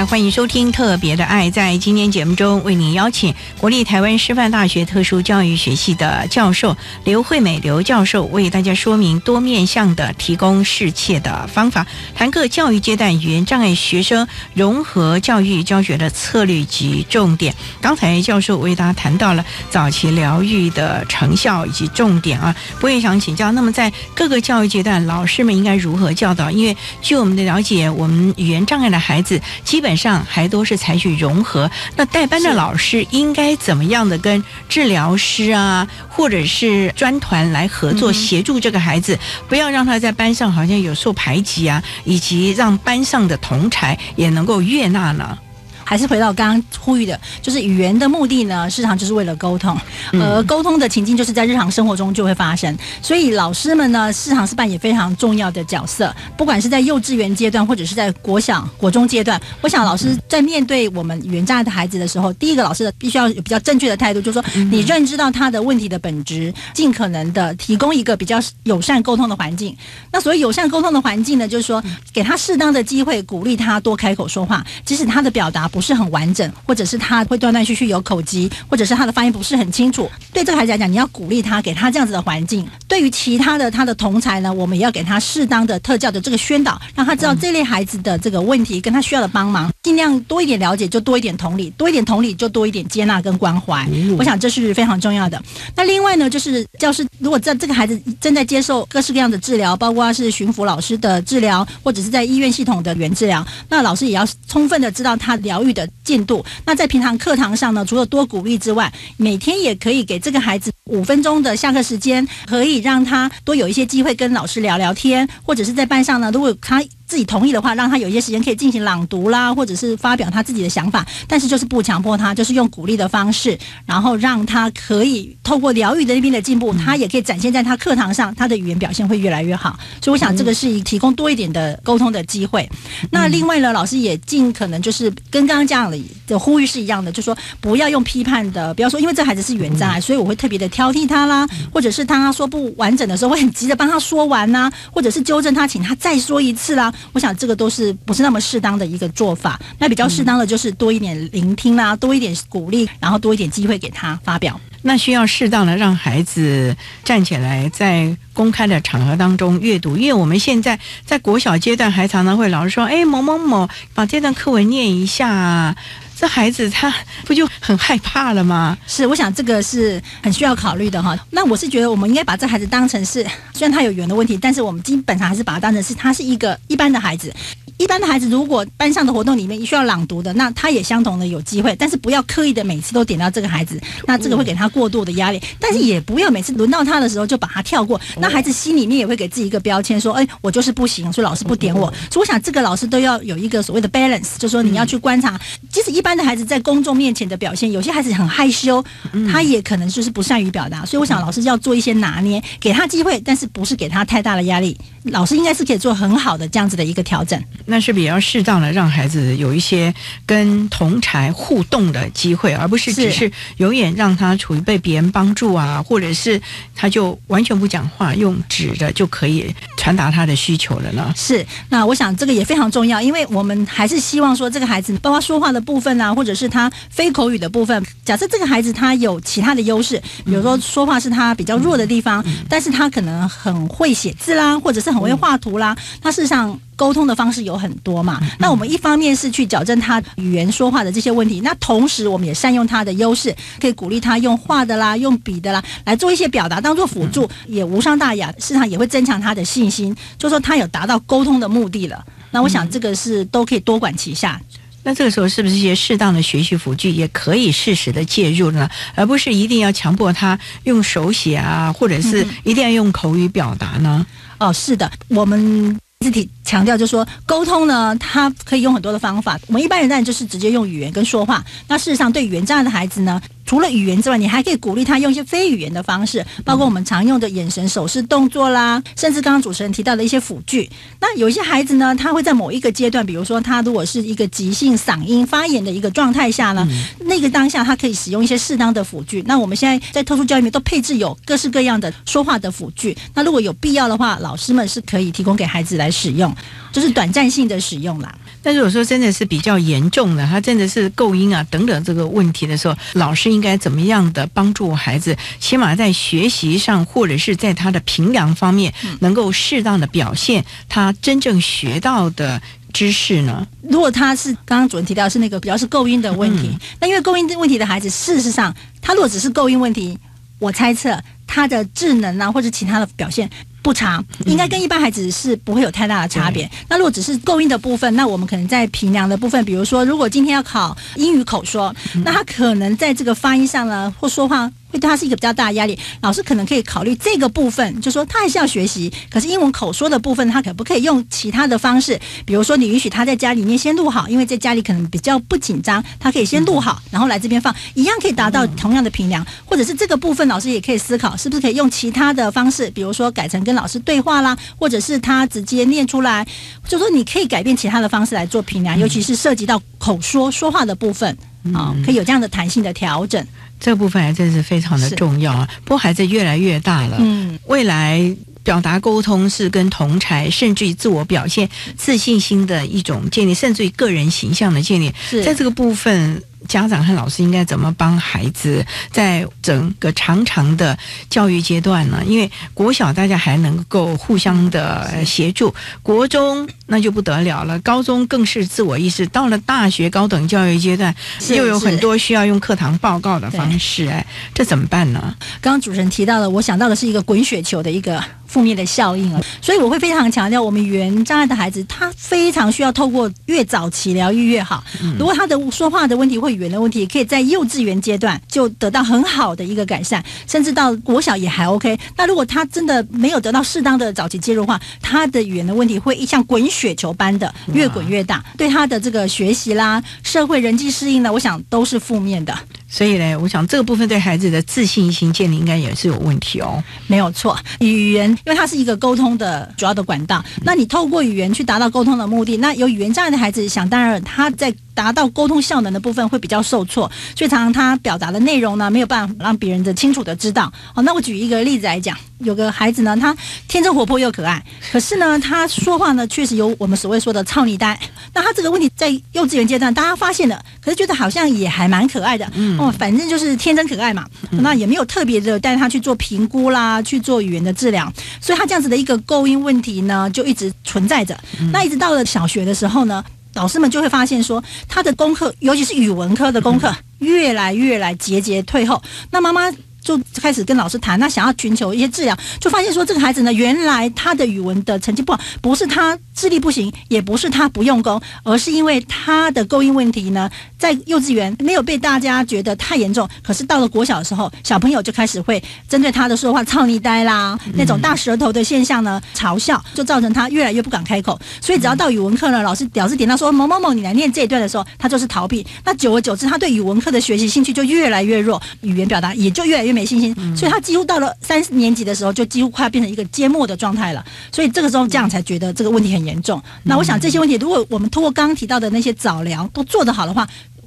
Speaker 1: 欢迎收听《特别的爱》。在今天节目中，为您邀请国立台湾师范大学特殊教育学系的教授刘惠美刘教授，为大家说明多面向的提供适切的方法，谈各教育阶段语言障碍学生融合教育教学的策略及重点。刚才教授为大家谈到了早期疗愈的成效以及重点啊，我也想请教，那么在各个教育阶段，老师们应该如何教导？因为据我们的了解，我们语言障碍的孩子基本上还都是采取融合。那带班的老师应该怎么样的跟治疗师啊，或者是专团来合作，协助这个孩子，不要让他在班上好像有受排挤啊，以及让班上的同才也能够悦纳呢？
Speaker 5: 还是回到刚刚呼吁的，就是语言的目的呢，市场就是为了沟通，而沟通的情境就是在日常生活中就会发生。所以老师们呢，市场是扮演非常重要的角色，不管是在幼稚园阶段，或者是在国小、国中阶段。我想老师在面对我们语言障碍的孩子的时候，第一个老师的必须要有比较正确的态度，就是说你认知到他的问题的本质，尽可能的提供一个比较友善沟通的环境。那所谓友善沟通的环境呢，就是说给他适当的机会，鼓励他多开口说话，即使他的表达。不是很完整，或者是他会断断续续有口疾，或者是他的发音不是很清楚。对这个孩子来讲，你要鼓励他，给他这样子的环境。对于其他的他的同才呢，我们也要给他适当的特教的这个宣导，让他知道这类孩子的这个问题跟他需要的帮忙，尽量多一点了解，就多一点同理，多一点同理就多一点接纳跟关怀。我想这是非常重要的。那另外呢，就是教师如果在这个孩子正在接受各式各样的治疗，包括是巡抚老师的治疗，或者是在医院系统的原治疗，那老师也要充分的知道他疗。的进度，那在平常课堂上呢，除了多鼓励之外，每天也可以给这个孩子五分钟的下课时间，可以让他多有一些机会跟老师聊聊天，或者是在班上呢，如果他。自己同意的话，让他有一些时间可以进行朗读啦，或者是发表他自己的想法，但是就是不强迫他，就是用鼓励的方式，然后让他可以透过疗愈的那边的进步，他也可以展现在他课堂上，他的语言表现会越来越好。所以我想这个是提供多一点的沟通的机会。那另外呢，老师也尽可能就是跟刚刚这样的的呼吁是一样的，就说不要用批判的，不要说因为这孩子是原障碍，所以我会特别的挑剔他啦，或者是当他说不完整的时候，会很急着帮他说完呐，或者是纠正他，请他再说一次啦。我想这个都是不是那么适当的一个做法。那比较适当的就是多一点聆听啦，多一点鼓励，然后多一点机会给他发表。
Speaker 1: 那需要适当的让孩子站起来，在公开的场合当中阅读，因为我们现在在国小阶段还常常会老师说：“哎，某某某，把这段课文念一下。”这孩子他不就很害怕了吗？
Speaker 5: 是，我想这个是很需要考虑的哈。那我是觉得我们应该把这孩子当成是，虽然他有语言的问题，但是我们基本上还是把他当成是他是一个一般的孩子。一般的孩子，如果班上的活动里面需要朗读的，那他也相同的有机会，但是不要刻意的每次都点到这个孩子，那这个会给他过度的压力。但是也不要每次轮到他的时候就把他跳过，那孩子心里面也会给自己一个标签，说，哎，我就是不行，所以老师不点我。所以我想这个老师都要有一个所谓的 balance，就说你要去观察，即使一般的孩子在公众面前的表现，有些孩子很害羞，他也可能就是不善于表达。所以我想老师要做一些拿捏，给他机会，但是不是给他太大的压力。老师应该是可以做很好的这样子的一个调整。
Speaker 1: 那是比较适当的让孩子有一些跟同才互动的机会，而不是只是永远让他处于被别人帮助啊，或者是他就完全不讲话，用纸的就可以传达他的需求了呢？
Speaker 5: 是。那我想这个也非常重要，因为我们还是希望说这个孩子，包括说话的部分啊，或者是他非口语的部分。假设这个孩子他有其他的优势，比如说说话是他比较弱的地方，但是他可能很会写字啦，或者是很会画图啦，他事实上。沟通的方式有很多嘛？那我们一方面是去矫正他语言说话的这些问题，那同时我们也善用他的优势，可以鼓励他用画的啦、用笔的啦来做一些表达，当做辅助，也无伤大雅，市场也会增强他的信心，就说他有达到沟通的目的了。那我想这个是都可以多管齐下。
Speaker 1: 那这个时候是不是一些适当的学习辅具也可以适时的介入呢？而不是一定要强迫他用手写啊，或者是一定要用口语表达呢？
Speaker 5: 哦，是的，我们。字体强调就是说，沟通呢，他可以用很多的方法。我们一般人当然就是直接用语言跟说话。那事实上，对语言障碍的孩子呢，除了语言之外，你还可以鼓励他用一些非语言的方式，包括我们常用的眼神、手势、动作啦，甚至刚刚主持人提到的一些辅具。那有一些孩子呢，他会在某一个阶段，比如说他如果是一个急性嗓音发炎的一个状态下呢，那个当下他可以使用一些适当的辅具。那我们现在在特殊教育里面都配置有各式各样的说话的辅具。那如果有必要的话，老师们是可以提供给孩子来使用，就是短暂性的使用啦。
Speaker 1: 但如果说真的是比较严重的，他真的是构音啊等等这个问题的时候，老师应该怎么样的帮助孩子，起码在学习上或者是在他的评量方面，能够适当的表现他真正学到的知识呢？
Speaker 5: 如果他是刚刚主任提到是那个比较是构音的问题，那因为构音问题的孩子，事实上他如果只是构音问题，我猜测他的智能啊或者其他的表现。不长，应该跟一般孩子是不会有太大的差别。那如果只是构音的部分，那我们可能在评量的部分，比如说，如果今天要考英语口说，那他可能在这个发音上呢，或说话。会对他是一个比较大的压力，老师可能可以考虑这个部分，就说他还是要学习，可是英文口说的部分，他可不可以用其他的方式？比如说，你允许他在家里面先录好，因为在家里可能比较不紧张，他可以先录好，然后来这边放，一样可以达到同样的评量。或者是这个部分，老师也可以思考，是不是可以用其他的方式，比如说改成跟老师对话啦，或者是他直接念出来，就说你可以改变其他的方式来做评量，尤其是涉及到口说说话的部分啊，可以有这样的弹性的调整。
Speaker 1: 这部分还真是非常的重要啊！不过孩子越来越大了，嗯，未来表达沟通是跟同才，甚至于自我表现、自信心的一种建立，甚至于个人形象的建立，在这个部分。家长和老师应该怎么帮孩子在整个长长的教育阶段呢？因为国小大家还能够互相的协助，国中那就不得了了，高中更是自我意识。到了大学高等教育阶段，又有很多需要用课堂报告的方式，哎，这怎么办呢？
Speaker 5: 刚刚主持人提到了，我想到的是一个滚雪球的一个。负面的效应啊，所以我会非常强调，我们语言障碍的孩子，他非常需要透过越早期疗愈越好。如果他的说话的问题或语言的问题，可以在幼稚园阶段就得到很好的一个改善，甚至到国小也还 OK。那如果他真的没有得到适当的早期介入的话，他的语言的问题会像滚雪球般的越滚越大，对他的这个学习啦、社会人际适应呢，我想都是负面的。
Speaker 1: 所以呢，我想这个部分对孩子的自信心建立应该也是有问题哦。
Speaker 5: 没有错，语言因为它是一个沟通的主要的管道，那你透过语言去达到沟通的目的，那有语言障碍的孩子，想当然他在。达到沟通效能的部分会比较受挫，所以常常他表达的内容呢没有办法让别人的清楚的知道。好，那我举一个例子来讲，有个孩子呢，他天真活泼又可爱，可是呢，他说话呢确实有我们所谓说的“操你呆”。那他这个问题在幼稚园阶段大家发现了，可是觉得好像也还蛮可爱的。哦，反正就是天真可爱嘛，那也没有特别的带他去做评估啦，去做语言的治疗，所以他这样子的一个构音问题呢就一直存在着。那一直到了小学的时候呢。老师们就会发现说，他的功课，尤其是语文科的功课，越来越来节节退后。那妈妈。就开始跟老师谈，那想要寻求一些治疗，就发现说这个孩子呢，原来他的语文的成绩不好，不是他智力不行，也不是他不用功，而是因为他的构音问题呢，在幼稚园没有被大家觉得太严重，可是到了国小的时候，小朋友就开始会针对他的说话操你呆啦，那种大舌头的现象呢嘲笑，就造成他越来越不敢开口。所以只要到语文课呢，老师表示点到说某某某你来念这一段的时候，他就是逃避。那久而久之，他对语文课的学习兴趣就越来越弱，语言表达也就越来越。没信心，所以他几乎到了三年级的时候，就几乎快要变成一个缄默的状态了。所以这个时候，这样才觉得这个问题很严重。那我想这些问题，如果我们通过刚刚提到的那些早疗都做得好的话，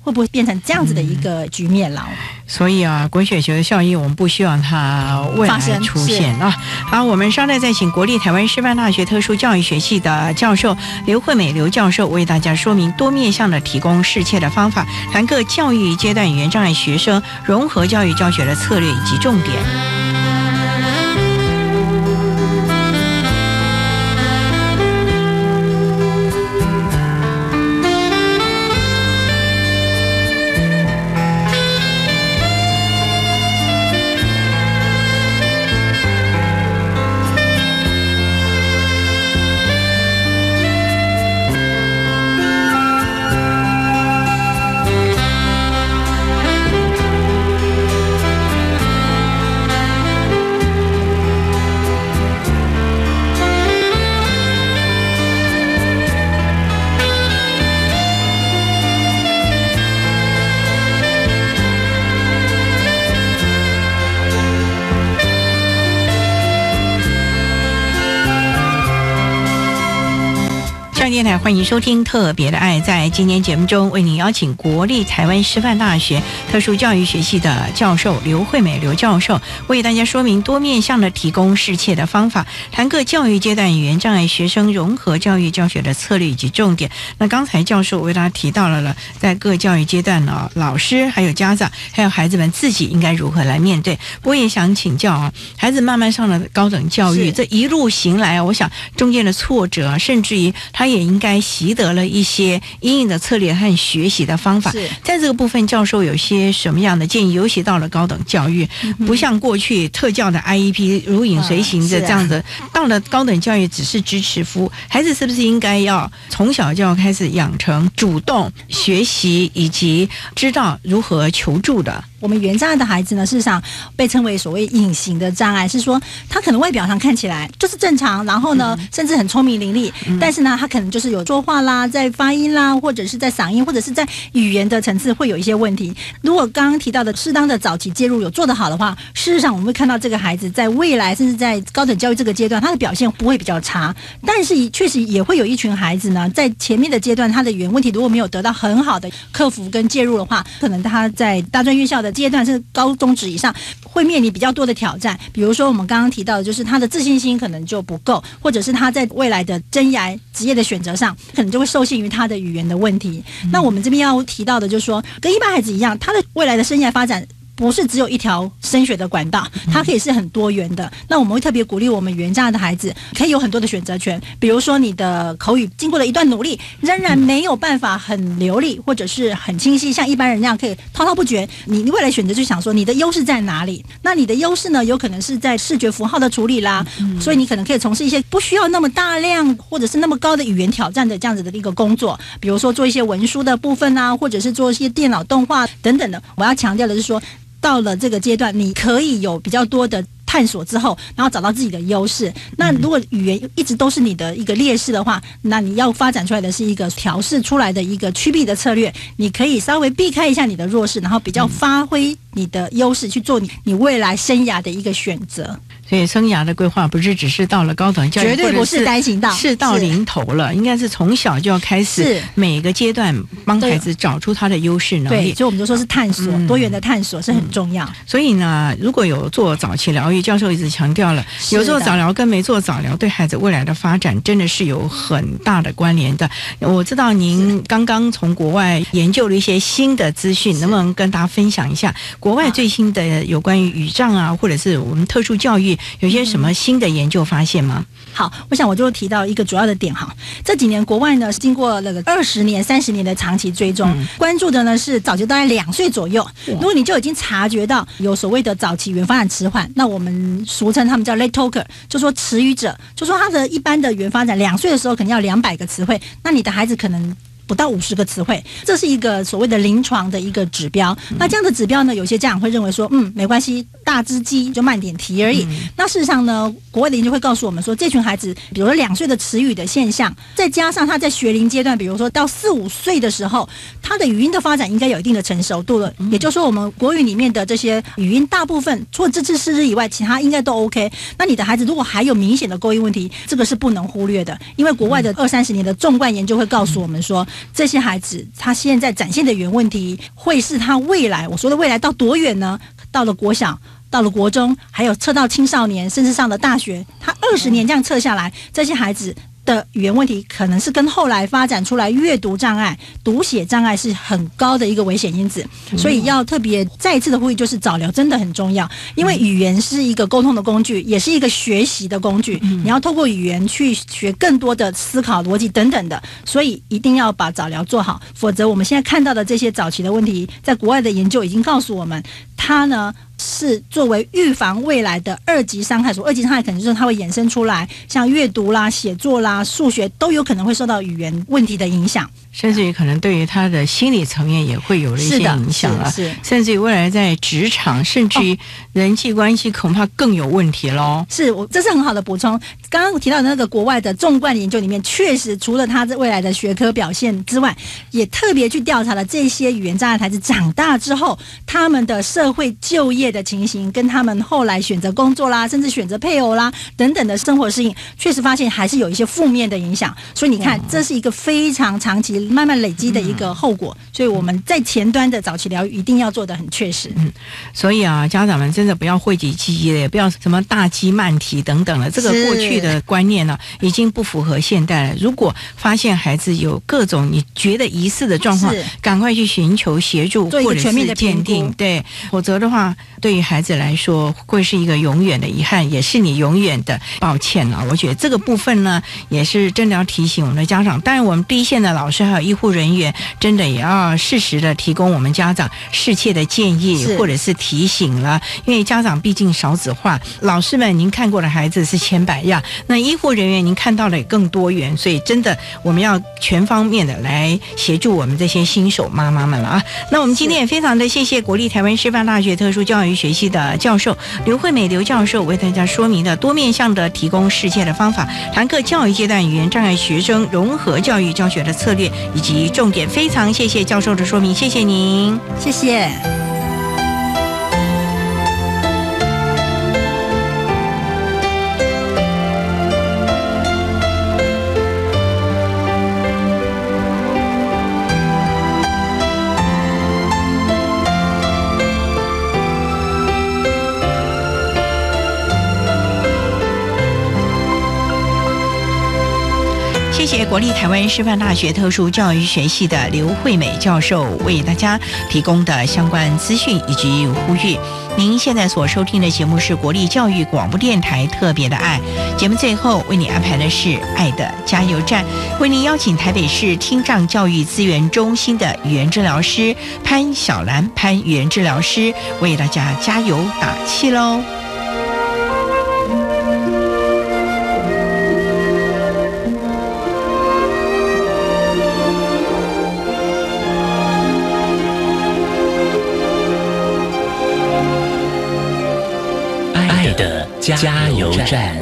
Speaker 5: 会不会变成这样子的一个局面了？
Speaker 1: 所以啊，滚雪球的效应，我们不希望它未来出现啊。好，我们稍待再请国立台湾师范大学特殊教育学系的教授刘惠美刘教授为大家说明多面向的提供适切的方法，谈各教育阶段语言障碍学生融合教育教学的策略以及重点。电台欢迎收听《特别的爱》。在今天节目中，为您邀请国立台湾师范大学特殊教育学系的教授刘惠美刘教授，为大家说明多面向的提供适切的方法，谈各教育阶段语言障碍学生融合教育教学的策略以及重点。那刚才教授为大家提到了了，在各教育阶段呢，老师还有家长还有孩子们自己应该如何来面对。我也想请教啊，孩子慢慢上了高等教育，这一路行来，我想中间的挫折，甚至于他也应该习得了一些阴影的策略和学习的方法。在这个部分，教授有些什么样的建议？尤其到了高等教育，不像过去特教的 IEP 如影随形的这样子，到了高等教育只是支持服务，孩子是不是应该要从小就要开始养成主动学习以及知道如何求助的？
Speaker 5: 我们语言障碍的孩子呢，事实上被称为所谓隐形的障碍，是说他可能外表上看起来就是正常，然后呢，甚至很聪明伶俐，但是呢，他可能就是有说话啦，在发音啦，或者是在嗓音，或者是在语言的层次会有一些问题。如果刚刚提到的适当的早期介入有做得好的话，事实上我们会看到这个孩子在未来甚至在高等教育这个阶段，他的表现不会比较差。但是确实也会有一群孩子呢，在前面的阶段，他的语言问题如果没有得到很好的克服跟介入的话，可能他在大专院校的。阶段是高中职以上，会面临比较多的挑战。比如说，我们刚刚提到的，就是他的自信心可能就不够，或者是他在未来的生涯职业的选择上，可能就会受限于他的语言的问题。那我们这边要提到的，就是说，跟一般孩子一样，他的未来的生涯发展。不是只有一条升学的管道，它可以是很多元的。那我们会特别鼓励我们原价的孩子，可以有很多的选择权。比如说，你的口语经过了一段努力，仍然没有办法很流利或者是很清晰，像一般人那样可以滔滔不绝。你未来选择就想说，你的优势在哪里？那你的优势呢，有可能是在视觉符号的处理啦。所以你可能可以从事一些不需要那么大量或者是那么高的语言挑战的这样子的一个工作，比如说做一些文书的部分啊，或者是做一些电脑动画等等的。我要强调的是说。到了这个阶段，你可以有比较多的探索之后，然后找到自己的优势。那如果语言一直都是你的一个劣势的话，那你要发展出来的是一个调试出来的一个趋避的策略。你可以稍微避开一下你的弱势，然后比较发挥你的优势去做你你未来生涯的一个选择。
Speaker 1: 所以生涯的规划不是只是到了高等教育，
Speaker 5: 绝对不是单行道，
Speaker 1: 是到临头了，应该是从小就要开始，每个阶段帮孩子找出他的优势能力。
Speaker 5: 所以我们就说是探索，多元的探索是很重要。
Speaker 1: 所以呢，如果有做早期疗愈，教授一直强调了，有做早疗跟没做早疗对孩子未来的发展真的是有很大的关联的。我知道您刚刚从国外研究了一些新的资讯，能不能跟大家分享一下国外最新的有关于语障啊，或者是我们特殊教育？有些什么新的研究发现吗？
Speaker 5: 好，我想我就提到一个主要的点哈。这几年国外呢是经过那个二十年、三十年的长期追踪，关注的呢是早就大概两岁左右。如果你就已经察觉到有所谓的早期语言发展迟缓，那我们俗称他们叫 late talker，就说迟语者，就说他的一般的语言发展两岁的时候肯定要两百个词汇，那你的孩子可能。不到五十个词汇，这是一个所谓的临床的一个指标。那这样的指标呢，有些家长会认为说，嗯，没关系，大只鸡就慢点提而已。那事实上呢，国外的研究会告诉我们说，这群孩子，比如说两岁的词语的现象，再加上他在学龄阶段，比如说到四五岁的时候，他的语音的发展应该有一定的成熟度了。也就是说，我们国语里面的这些语音，大部分除了这次失日以外，其他应该都 OK。那你的孩子如果还有明显的勾音问题，这个是不能忽略的，因为国外的二三十年的纵贯研究会告诉我们说。这些孩子，他现在展现的原问题，会是他未来我说的未来到多远呢？到了国小，到了国中，还有测到青少年，甚至上了大学，他二十年这样测下来，这些孩子。的语言问题可能是跟后来发展出来阅读障碍、读写障碍是很高的一个危险因子，所以要特别再一次的呼吁，就是早疗真的很重要，因为语言是一个沟通的工具，也是一个学习的工具，你要透过语言去学更多的思考逻辑等等的，所以一定要把早疗做好，否则我们现在看到的这些早期的问题，在国外的研究已经告诉我们，它呢。是作为预防未来的二级伤害，所二级伤害可能就是它会衍生出来，像阅读啦、写作啦、数学都有可能会受到语言问题的影响，
Speaker 1: 甚至于可能对于他的心理层面也会有了一些影响啊，
Speaker 5: 是，
Speaker 1: 甚至于未来在职场，甚至于人际关系恐怕更有问题喽。
Speaker 5: 是我这是很好的补充，刚刚提到的那个国外的纵贯研究里面，确实除了他未来的学科表现之外，也特别去调查了这些语言障碍孩子长大之后他们的社会就业的情形，跟他们后来选择工作啦，甚至选择配偶啦等等的生活适应，确实发现还是有一些负面的影响。所以你看，这是一个非常长期、慢慢累积的一个后果。所以我们在前端的早期疗愈一定要做的很确实。
Speaker 1: 嗯，所以啊，家长们真的不要讳疾忌医了，也不要什么大鸡慢啼等等了。这个过去的观念呢，已经不符合现代了。如果发现孩子有各种你觉得疑似的状况，赶快去寻求协助或者是鉴定，对，否则的话，对于孩子来说会是一个永远的遗憾，也是你永远的抱歉了。我觉得这个部分呢，也是真的要提醒我们的家长。当然，我们第一线的老师还有医护人员，真的也要适时的提供我们家长适切的建议或者是提醒了。因为家长毕竟少子化，老师们您看过的孩子是千百样，那医护人员您看到的也更多元，所以真的我们要全方面的来协助我们这些新手妈妈们了啊。那我们今天也非常的谢谢国立台湾师范大学特殊教育学系的教授刘惠美刘教授为大家说明的多面向的提供世界的方法，谈课教育阶段语言障碍学生融合教育教学的策略以及重点。非常谢谢教授的说明，谢谢您，
Speaker 5: 谢
Speaker 1: 谢。谢国立台湾师范大学特殊教育学系的刘惠美教授为大家提供的相关资讯以及呼吁。您现在所收听的节目是国立教育广播电台特别的爱节目，最后为你安排的是爱的加油站，为您邀请台北市听障教育资源中心的语言治疗师潘小兰潘语言治疗师为大家加油打气喽。
Speaker 9: 加油站。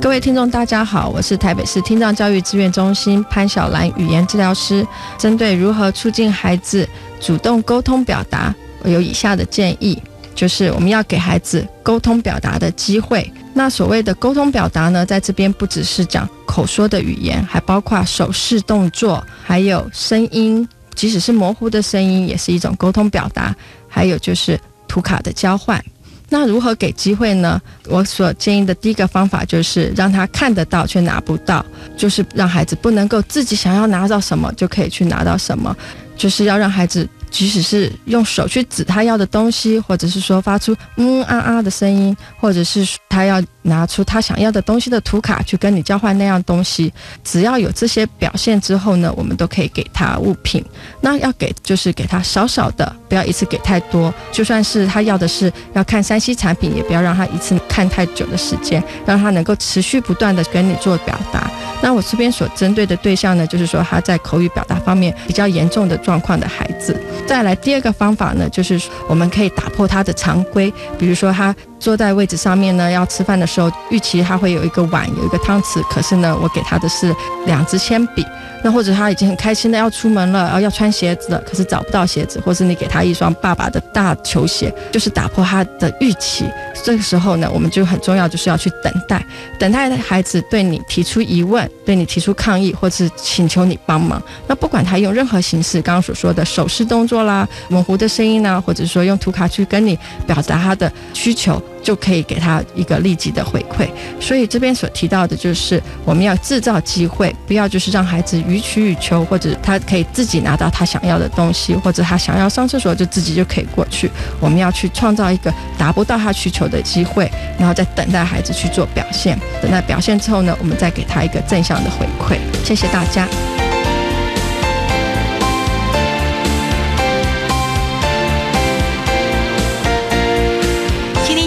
Speaker 10: 各位听众，大家好，我是台北市听障教育资源中心潘小兰语言治疗师。针对如何促进孩子主动沟通表达，我有以下的建议。就是我们要给孩子沟通表达的机会。那所谓的沟通表达呢，在这边不只是讲口说的语言，还包括手势动作，还有声音，即使是模糊的声音，也是一种沟通表达。还有就是图卡的交换。那如何给机会呢？我所建议的第一个方法就是让他看得到却拿不到，就是让孩子不能够自己想要拿到什么就可以去拿到什么，就是要让孩子。即使是用手去指他要的东西，或者是说发出嗯啊啊的声音，或者是他要拿出他想要的东西的图卡去跟你交换那样东西，只要有这些表现之后呢，我们都可以给他物品。那要给就是给他少少的，不要一次给太多。就算是他要的是要看三 C 产品，也不要让他一次看太久的时间，让他能够持续不断的跟你做表达。那我这边所针对的对象呢，就是说他在口语表达方面比较严重的状况的孩子。再来第二个方法呢，就是我们可以打破他的常规，比如说他坐在位置上面呢，要吃饭的时候，预期他会有一个碗，有一个汤匙，可是呢，我给他的是两支铅笔。那或者他已经很开心的要出门了，然后要穿鞋子了，可是找不到鞋子，或是你给他一双爸爸的大球鞋，就是打破他的预期。这个时候呢，我们就很重要，就是要去等待，等待孩子对你提出疑问，对你提出抗议，或是请求你帮忙。那不管他用任何形式，刚刚所说的手势动作啦、模糊的声音啦，或者说用图卡去跟你表达他的需求。就可以给他一个立即的回馈，所以这边所提到的就是我们要制造机会，不要就是让孩子予取予求，或者他可以自己拿到他想要的东西，或者他想要上厕所就自己就可以过去。我们要去创造一个达不到他需求的机会，然后再等待孩子去做表现，等待表现之后呢，我们再给他一个正向的回馈。谢谢大家。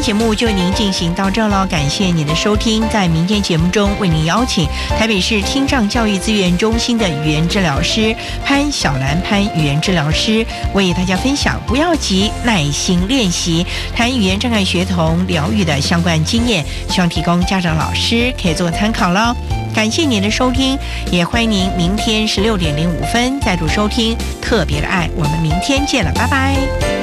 Speaker 1: 节目就为您进行到这了，感谢您的收听。在明天节目中，为您邀请台北市听障教育资源中心的语言治疗师潘小兰潘语言治疗师，为大家分享不要急，耐心练习，谈语言障碍学童疗愈的相关经验，希望提供家长老师可以做参考喽。感谢您的收听，也欢迎您明天十六点零五分再度收听特别的爱。我们明天见了，拜拜。